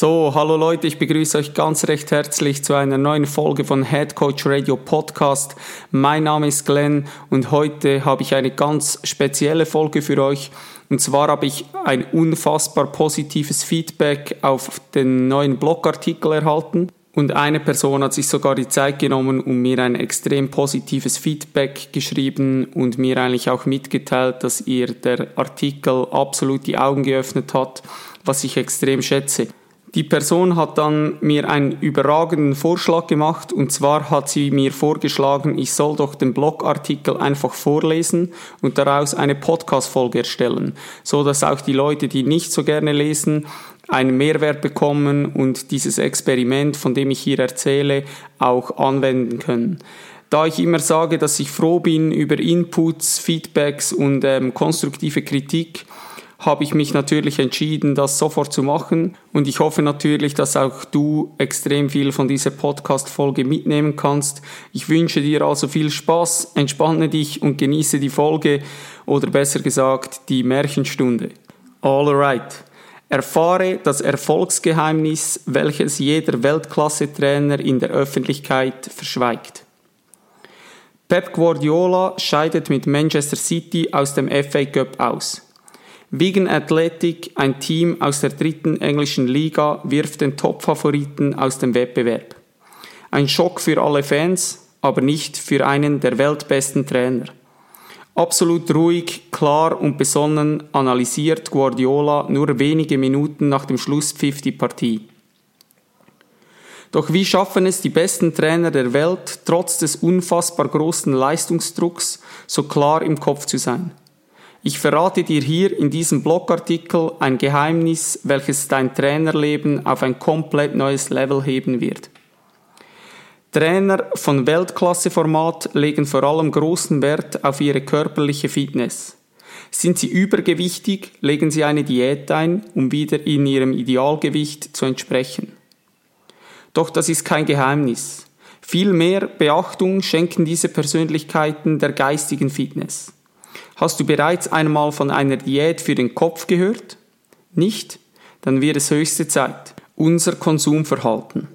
So, hallo Leute, ich begrüße euch ganz recht herzlich zu einer neuen Folge von Head Coach Radio Podcast. Mein Name ist Glenn und heute habe ich eine ganz spezielle Folge für euch. Und zwar habe ich ein unfassbar positives Feedback auf den neuen Blogartikel erhalten. Und eine Person hat sich sogar die Zeit genommen, um mir ein extrem positives Feedback geschrieben und mir eigentlich auch mitgeteilt, dass ihr der Artikel absolut die Augen geöffnet hat, was ich extrem schätze. Die Person hat dann mir einen überragenden Vorschlag gemacht und zwar hat sie mir vorgeschlagen, ich soll doch den Blogartikel einfach vorlesen und daraus eine Podcast-Folge erstellen, so dass auch die Leute, die nicht so gerne lesen, einen Mehrwert bekommen und dieses Experiment, von dem ich hier erzähle, auch anwenden können. Da ich immer sage, dass ich froh bin über Inputs, Feedbacks und ähm, konstruktive Kritik, habe ich mich natürlich entschieden, das sofort zu machen. Und ich hoffe natürlich, dass auch du extrem viel von dieser Podcast-Folge mitnehmen kannst. Ich wünsche dir also viel Spaß, entspanne dich und genieße die Folge oder besser gesagt die Märchenstunde. Alright. Erfahre das Erfolgsgeheimnis, welches jeder Weltklasse-Trainer in der Öffentlichkeit verschweigt. Pep Guardiola scheidet mit Manchester City aus dem FA Cup aus. Wigan Athletic, ein Team aus der dritten englischen Liga, wirft den Top-Favoriten aus dem Wettbewerb. Ein Schock für alle Fans, aber nicht für einen der weltbesten Trainer. Absolut ruhig, klar und besonnen analysiert Guardiola nur wenige Minuten nach dem Schlusspfiff die Partie. Doch wie schaffen es die besten Trainer der Welt, trotz des unfassbar großen Leistungsdrucks so klar im Kopf zu sein? Ich verrate dir hier in diesem Blogartikel ein Geheimnis, welches dein Trainerleben auf ein komplett neues Level heben wird. Trainer von Weltklasseformat legen vor allem großen Wert auf ihre körperliche Fitness. Sind sie übergewichtig, legen sie eine Diät ein, um wieder in ihrem Idealgewicht zu entsprechen. Doch das ist kein Geheimnis. Viel mehr Beachtung schenken diese Persönlichkeiten der geistigen Fitness. Hast du bereits einmal von einer Diät für den Kopf gehört? Nicht? Dann wird es höchste Zeit. Unser Konsumverhalten.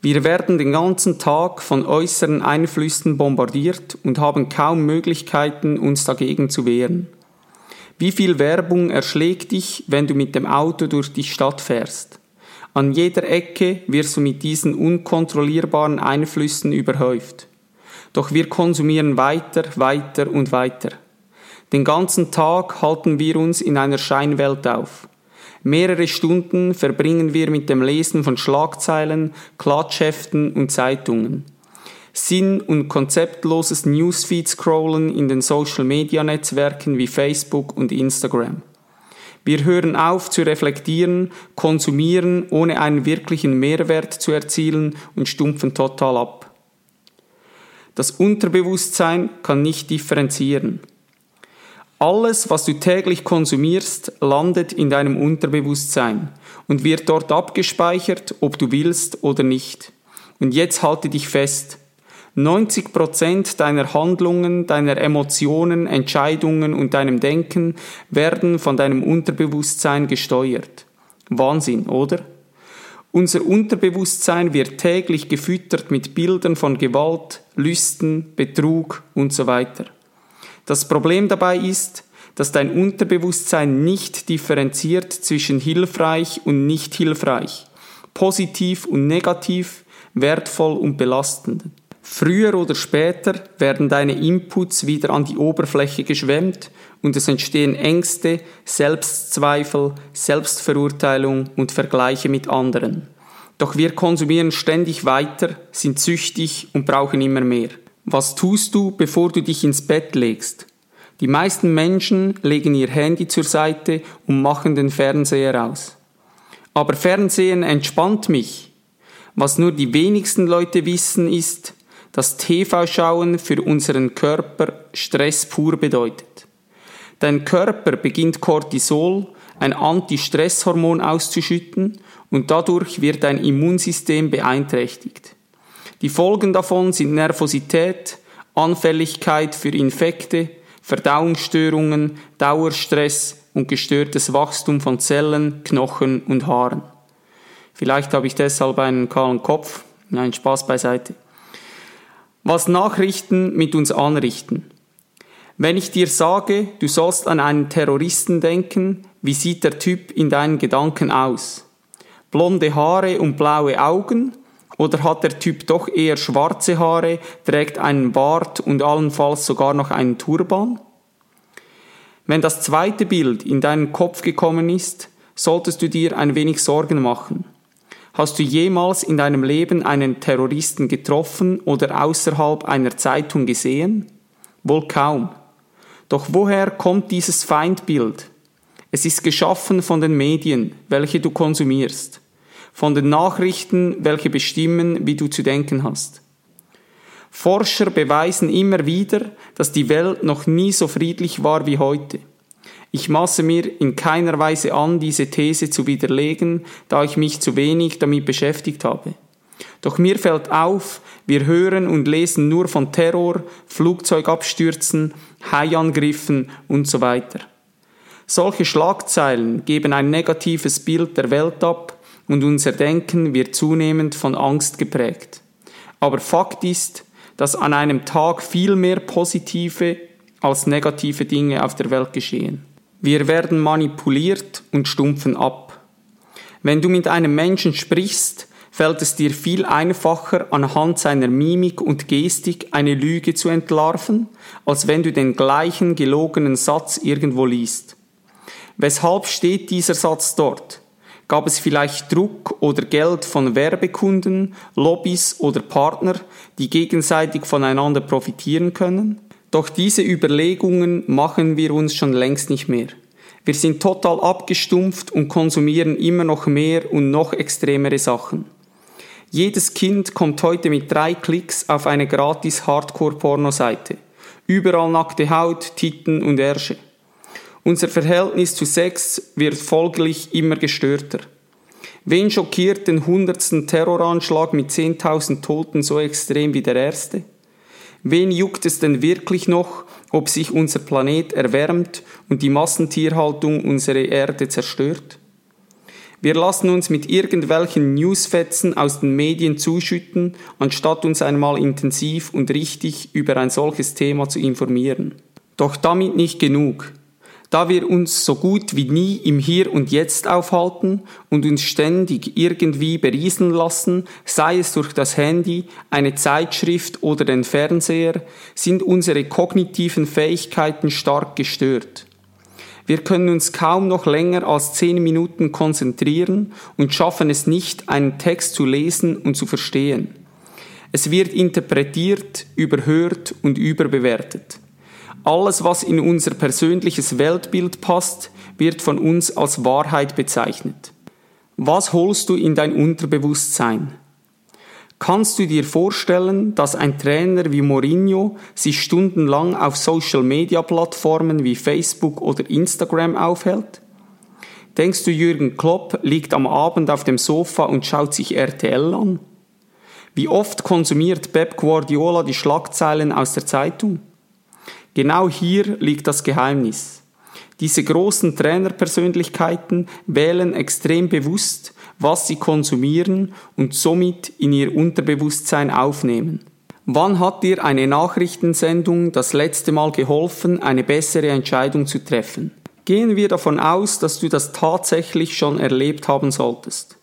Wir werden den ganzen Tag von äußeren Einflüssen bombardiert und haben kaum Möglichkeiten, uns dagegen zu wehren. Wie viel Werbung erschlägt dich, wenn du mit dem Auto durch die Stadt fährst? An jeder Ecke wirst du mit diesen unkontrollierbaren Einflüssen überhäuft. Doch wir konsumieren weiter, weiter und weiter. Den ganzen Tag halten wir uns in einer Scheinwelt auf. Mehrere Stunden verbringen wir mit dem Lesen von Schlagzeilen, Klatschheften und Zeitungen. Sinn- und konzeptloses Newsfeed-Scrollen in den Social-Media-Netzwerken wie Facebook und Instagram. Wir hören auf zu reflektieren, konsumieren, ohne einen wirklichen Mehrwert zu erzielen und stumpfen total ab. Das Unterbewusstsein kann nicht differenzieren. Alles, was du täglich konsumierst, landet in deinem Unterbewusstsein und wird dort abgespeichert, ob du willst oder nicht. Und jetzt halte dich fest. 90 Prozent deiner Handlungen, deiner Emotionen, Entscheidungen und deinem Denken werden von deinem Unterbewusstsein gesteuert. Wahnsinn, oder? Unser Unterbewusstsein wird täglich gefüttert mit Bildern von Gewalt, Lüsten, Betrug und so weiter. Das Problem dabei ist, dass dein Unterbewusstsein nicht differenziert zwischen hilfreich und nicht hilfreich, positiv und negativ, wertvoll und belastend. Früher oder später werden deine Inputs wieder an die Oberfläche geschwemmt und es entstehen Ängste, Selbstzweifel, Selbstverurteilung und Vergleiche mit anderen. Doch wir konsumieren ständig weiter, sind süchtig und brauchen immer mehr. Was tust du, bevor du dich ins Bett legst? Die meisten Menschen legen ihr Handy zur Seite und machen den Fernseher aus. Aber Fernsehen entspannt mich. Was nur die wenigsten Leute wissen ist, dass TV-Schauen für unseren Körper Stress pur bedeutet. Dein Körper beginnt Cortisol, ein Anti-Stress-Hormon auszuschütten und dadurch wird dein Immunsystem beeinträchtigt. Die Folgen davon sind Nervosität, Anfälligkeit für Infekte, Verdauungsstörungen, Dauerstress und gestörtes Wachstum von Zellen, Knochen und Haaren. Vielleicht habe ich deshalb einen kahlen Kopf. Nein, Spaß beiseite. Was Nachrichten mit uns anrichten. Wenn ich dir sage, du sollst an einen Terroristen denken, wie sieht der Typ in deinen Gedanken aus? Blonde Haare und blaue Augen? Oder hat der Typ doch eher schwarze Haare, trägt einen Bart und allenfalls sogar noch einen Turban? Wenn das zweite Bild in deinen Kopf gekommen ist, solltest du dir ein wenig Sorgen machen. Hast du jemals in deinem Leben einen Terroristen getroffen oder außerhalb einer Zeitung gesehen? Wohl kaum. Doch woher kommt dieses Feindbild? Es ist geschaffen von den Medien, welche du konsumierst, von den Nachrichten, welche bestimmen, wie du zu denken hast. Forscher beweisen immer wieder, dass die Welt noch nie so friedlich war wie heute. Ich maße mir in keiner Weise an, diese These zu widerlegen, da ich mich zu wenig damit beschäftigt habe. Doch mir fällt auf, wir hören und lesen nur von Terror, Flugzeugabstürzen, Haiangriffen und so weiter. Solche Schlagzeilen geben ein negatives Bild der Welt ab und unser Denken wird zunehmend von Angst geprägt. Aber Fakt ist, dass an einem Tag viel mehr positive als negative Dinge auf der Welt geschehen. Wir werden manipuliert und stumpfen ab. Wenn du mit einem Menschen sprichst, fällt es dir viel einfacher, anhand seiner Mimik und Gestik eine Lüge zu entlarven, als wenn du den gleichen gelogenen Satz irgendwo liest. Weshalb steht dieser Satz dort? Gab es vielleicht Druck oder Geld von Werbekunden, Lobbys oder Partner, die gegenseitig voneinander profitieren können? Doch diese Überlegungen machen wir uns schon längst nicht mehr. Wir sind total abgestumpft und konsumieren immer noch mehr und noch extremere Sachen. Jedes Kind kommt heute mit drei Klicks auf eine gratis Hardcore-Porno-Seite. Überall nackte Haut, Titten und Ärsche. Unser Verhältnis zu Sex wird folglich immer gestörter. Wen schockiert den hundertsten Terroranschlag mit 10.000 Toten so extrem wie der erste? Wen juckt es denn wirklich noch, ob sich unser Planet erwärmt und die Massentierhaltung unsere Erde zerstört? Wir lassen uns mit irgendwelchen Newsfetzen aus den Medien zuschütten, anstatt uns einmal intensiv und richtig über ein solches Thema zu informieren. Doch damit nicht genug da wir uns so gut wie nie im Hier und Jetzt aufhalten und uns ständig irgendwie berieseln lassen, sei es durch das Handy, eine Zeitschrift oder den Fernseher, sind unsere kognitiven Fähigkeiten stark gestört. Wir können uns kaum noch länger als zehn Minuten konzentrieren und schaffen es nicht, einen Text zu lesen und zu verstehen. Es wird interpretiert, überhört und überbewertet. Alles, was in unser persönliches Weltbild passt, wird von uns als Wahrheit bezeichnet. Was holst du in dein Unterbewusstsein? Kannst du dir vorstellen, dass ein Trainer wie Mourinho sich stundenlang auf Social-Media-Plattformen wie Facebook oder Instagram aufhält? Denkst du, Jürgen Klopp liegt am Abend auf dem Sofa und schaut sich RTL an? Wie oft konsumiert Pep Guardiola die Schlagzeilen aus der Zeitung? Genau hier liegt das Geheimnis. Diese großen Trainerpersönlichkeiten wählen extrem bewusst, was sie konsumieren und somit in ihr Unterbewusstsein aufnehmen. Wann hat dir eine Nachrichtensendung das letzte Mal geholfen, eine bessere Entscheidung zu treffen? Gehen wir davon aus, dass du das tatsächlich schon erlebt haben solltest.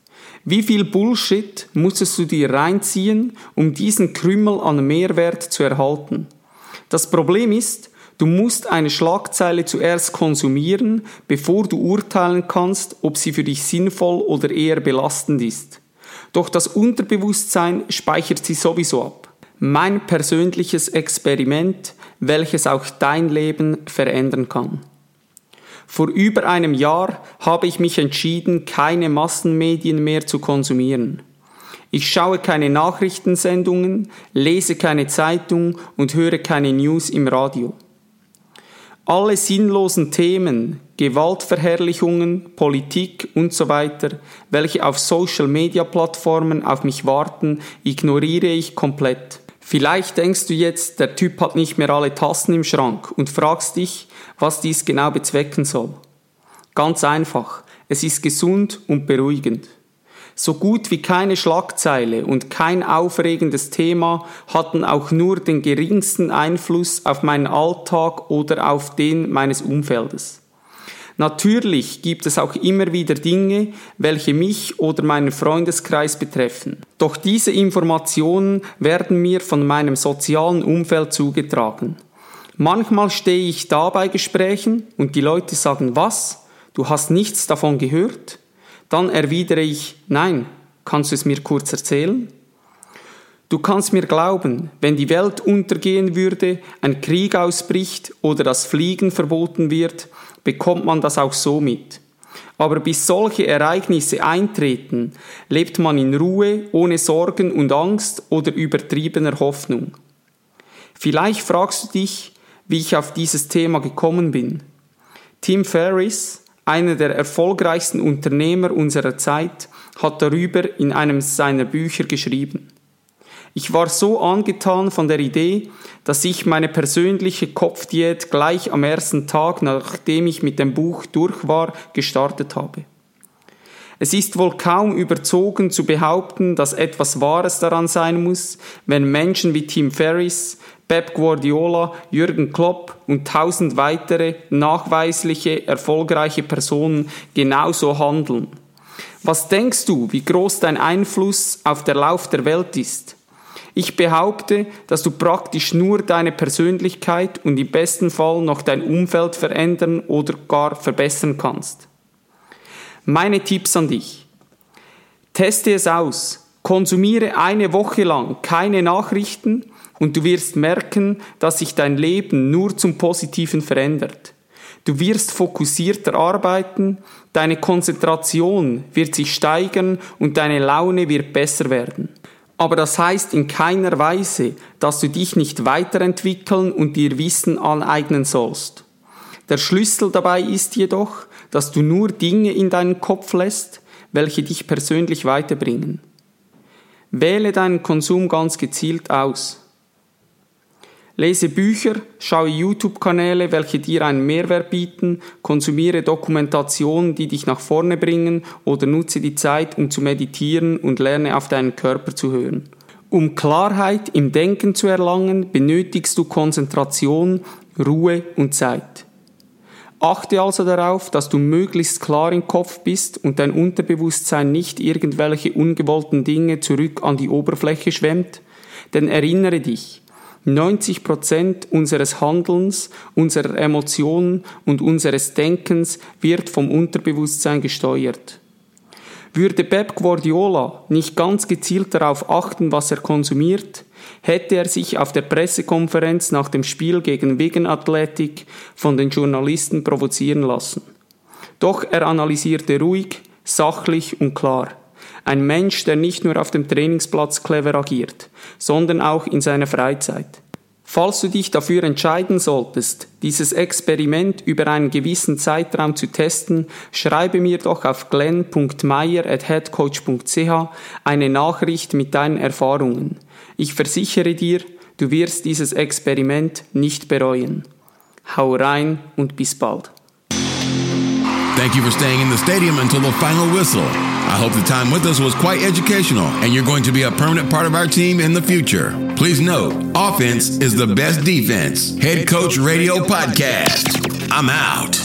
Wie viel Bullshit musstest du dir reinziehen, um diesen Krümmel an Mehrwert zu erhalten? Das Problem ist, du musst eine Schlagzeile zuerst konsumieren, bevor du urteilen kannst, ob sie für dich sinnvoll oder eher belastend ist. Doch das Unterbewusstsein speichert sie sowieso ab. Mein persönliches Experiment, welches auch dein Leben verändern kann. Vor über einem Jahr habe ich mich entschieden, keine Massenmedien mehr zu konsumieren. Ich schaue keine Nachrichtensendungen, lese keine Zeitung und höre keine News im Radio. Alle sinnlosen Themen, Gewaltverherrlichungen, Politik und so weiter, welche auf Social-Media-Plattformen auf mich warten, ignoriere ich komplett. Vielleicht denkst du jetzt, der Typ hat nicht mehr alle Tassen im Schrank und fragst dich, was dies genau bezwecken soll. Ganz einfach, es ist gesund und beruhigend. So gut wie keine Schlagzeile und kein aufregendes Thema hatten auch nur den geringsten Einfluss auf meinen Alltag oder auf den meines Umfeldes. Natürlich gibt es auch immer wieder Dinge, welche mich oder meinen Freundeskreis betreffen. Doch diese Informationen werden mir von meinem sozialen Umfeld zugetragen. Manchmal stehe ich da bei Gesprächen und die Leute sagen, was? Du hast nichts davon gehört? Dann erwidere ich, nein, kannst du es mir kurz erzählen? Du kannst mir glauben, wenn die Welt untergehen würde, ein Krieg ausbricht oder das Fliegen verboten wird, bekommt man das auch so mit. Aber bis solche Ereignisse eintreten, lebt man in Ruhe, ohne Sorgen und Angst oder übertriebener Hoffnung. Vielleicht fragst du dich, wie ich auf dieses Thema gekommen bin. Tim Ferriss, einer der erfolgreichsten Unternehmer unserer Zeit, hat darüber in einem seiner Bücher geschrieben. Ich war so angetan von der Idee, dass ich meine persönliche Kopfdiät gleich am ersten Tag, nachdem ich mit dem Buch durch war, gestartet habe. Es ist wohl kaum überzogen zu behaupten, dass etwas Wahres daran sein muss, wenn Menschen wie Tim Ferriss, Pep Guardiola, Jürgen Klopp und tausend weitere nachweisliche, erfolgreiche Personen genauso handeln. Was denkst du, wie groß dein Einfluss auf der Lauf der Welt ist? Ich behaupte, dass du praktisch nur deine Persönlichkeit und im besten Fall noch dein Umfeld verändern oder gar verbessern kannst. Meine Tipps an dich. Teste es aus. Konsumiere eine Woche lang keine Nachrichten und du wirst merken, dass sich dein Leben nur zum Positiven verändert. Du wirst fokussierter arbeiten, deine Konzentration wird sich steigern und deine Laune wird besser werden. Aber das heißt in keiner Weise, dass du dich nicht weiterentwickeln und dir Wissen aneignen sollst. Der Schlüssel dabei ist jedoch, dass du nur Dinge in deinen Kopf lässt, welche dich persönlich weiterbringen. Wähle deinen Konsum ganz gezielt aus. Lese Bücher, schaue YouTube-Kanäle, welche dir einen Mehrwert bieten, konsumiere Dokumentationen, die dich nach vorne bringen oder nutze die Zeit, um zu meditieren und lerne auf deinen Körper zu hören. Um Klarheit im Denken zu erlangen, benötigst du Konzentration, Ruhe und Zeit. Achte also darauf, dass du möglichst klar im Kopf bist und dein Unterbewusstsein nicht irgendwelche ungewollten Dinge zurück an die Oberfläche schwemmt, denn erinnere dich, 90 Prozent unseres Handelns, unserer Emotionen und unseres Denkens wird vom Unterbewusstsein gesteuert. Würde Pep Guardiola nicht ganz gezielt darauf achten, was er konsumiert, hätte er sich auf der Pressekonferenz nach dem Spiel gegen Wigan Athletic von den Journalisten provozieren lassen. Doch er analysierte ruhig, sachlich und klar. Ein Mensch, der nicht nur auf dem Trainingsplatz clever agiert, sondern auch in seiner Freizeit. Falls du dich dafür entscheiden solltest, dieses Experiment über einen gewissen Zeitraum zu testen, schreibe mir doch auf glenn.meyer.headcoach.ch eine Nachricht mit deinen Erfahrungen. Ich versichere dir, du wirst dieses Experiment nicht bereuen. Hau rein und bis bald. Thank you for staying in the stadium until the final whistle. I hope the time with us was quite educational and you're going to be a permanent part of our team in the future. Please note, offense is the best defense. Head Coach Radio Podcast. I'm out.